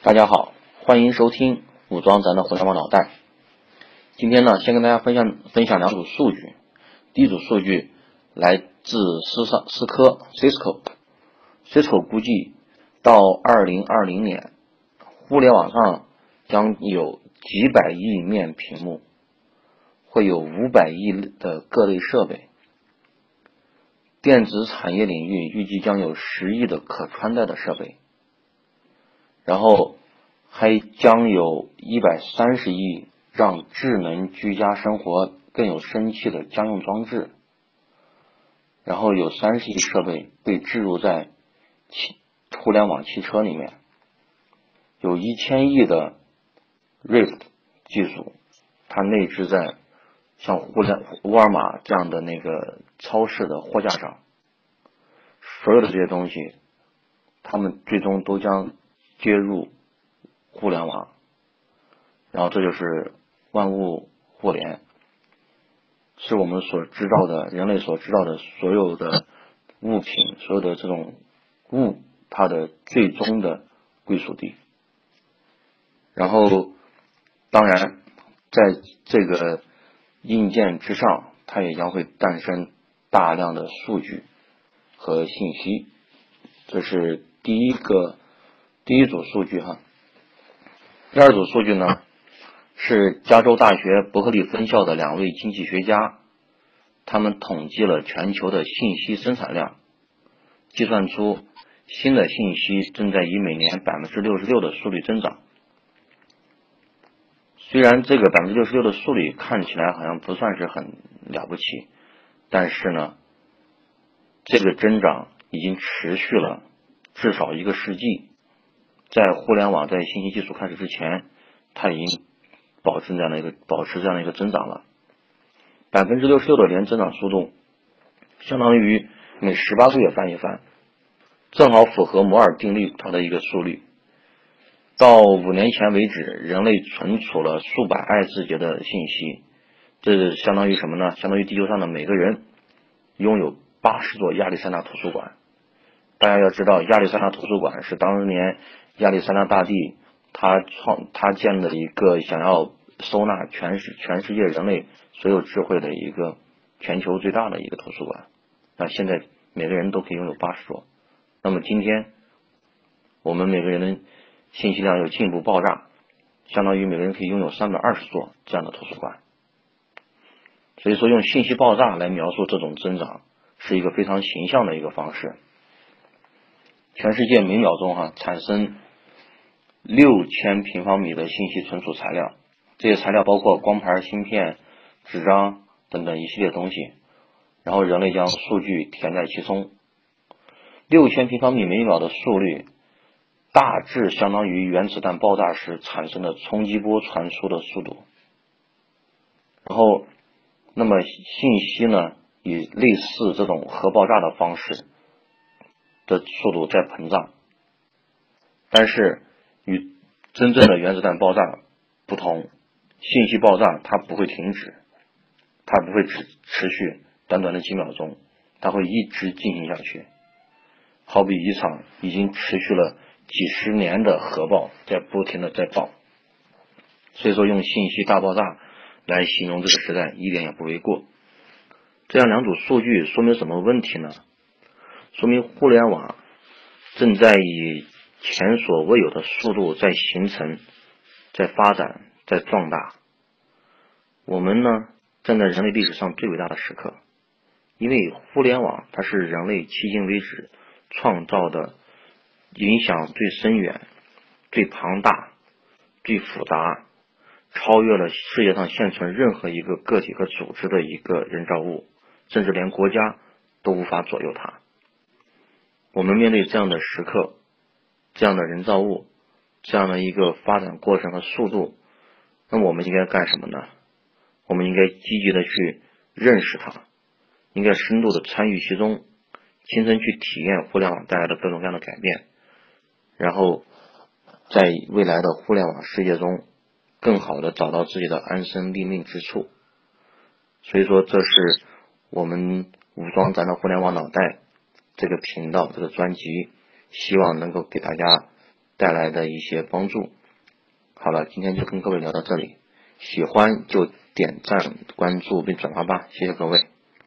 大家好，欢迎收听武装咱的互联网脑袋。今天呢，先跟大家分享分享两组数据。第一组数据来自思上思科 Cisco，Cisco 估计到二零二零年，互联网上将有几百亿面屏幕，会有五百亿的各类设备。电子产业领域预计将有十亿的可穿戴的设备。然后还将有一百三十亿让智能居家生活更有生气的家用装置，然后有三十亿设备被置入在汽互联网汽车里面，有一千亿的 Rift 技术，它内置在像互联沃尔玛这样的那个超市的货架上，所有的这些东西，他们最终都将。接入互联网，然后这就是万物互联，是我们所知道的人类所知道的所有的物品，所有的这种物，它的最终的归属地。然后，当然，在这个硬件之上，它也将会诞生大量的数据和信息。这是第一个。第一组数据哈，第二组数据呢是加州大学伯克利分校的两位经济学家，他们统计了全球的信息生产量，计算出新的信息正在以每年百分之六十六的速率增长。虽然这个百分之六十六的速率看起来好像不算是很了不起，但是呢，这个增长已经持续了至少一个世纪。在互联网在信息技术开始之前，它已经保持这样的一个保持这样的一个增长了，百分之六十六的年增长速度，相当于每十八个月翻一番，正好符合摩尔定律它的一个速率。到五年前为止，人类存储了数百爱字节的信息，这相当于什么呢？相当于地球上的每个人拥有八十座亚历山大图书馆。大家要知道，亚历山大图书馆是当年。亚历山大大帝他创他建的一个想要收纳全世全世界人类所有智慧的一个全球最大的一个图书馆。那现在每个人都可以拥有八十座。那么今天我们每个人的信息量又进一步爆炸，相当于每个人可以拥有三百二十座这样的图书馆。所以说，用信息爆炸来描述这种增长是一个非常形象的一个方式。全世界每秒钟哈产生。六千平方米的信息存储材料，这些材料包括光盘、芯片、纸张等等一系列东西，然后人类将数据填在其中。六千平方米每秒的速率，大致相当于原子弹爆炸时产生的冲击波传输的速度。然后，那么信息呢，以类似这种核爆炸的方式的速度在膨胀，但是。与真正的原子弹爆炸不同，信息爆炸它不会停止，它不会持持续短短的几秒钟，它会一直进行下去，好比一场已经持续了几十年的核爆在不停的在爆，所以说用信息大爆炸来形容这个时代一点也不为过。这样两组数据说明什么问题呢？说明互联网正在以前所未有的速度在形成，在发展，在壮大。我们呢，站在人类历史上最伟大的时刻，因为互联网它是人类迄今为止创造的影响最深远、最庞大、最复杂，超越了世界上现存任何一个个体和组织的一个人造物，甚至连国家都无法左右它。我们面对这样的时刻。这样的人造物，这样的一个发展过程和速度，那我们应该干什么呢？我们应该积极的去认识它，应该深度的参与其中，亲身去体验互联网带来的各种各样的改变，然后在未来的互联网世界中，更好的找到自己的安身立命之处。所以说，这是我们武装咱的互联网脑袋这个频道这个专辑。希望能够给大家带来的一些帮助。好了，今天就跟各位聊到这里，喜欢就点赞、关注并转发吧，谢谢各位。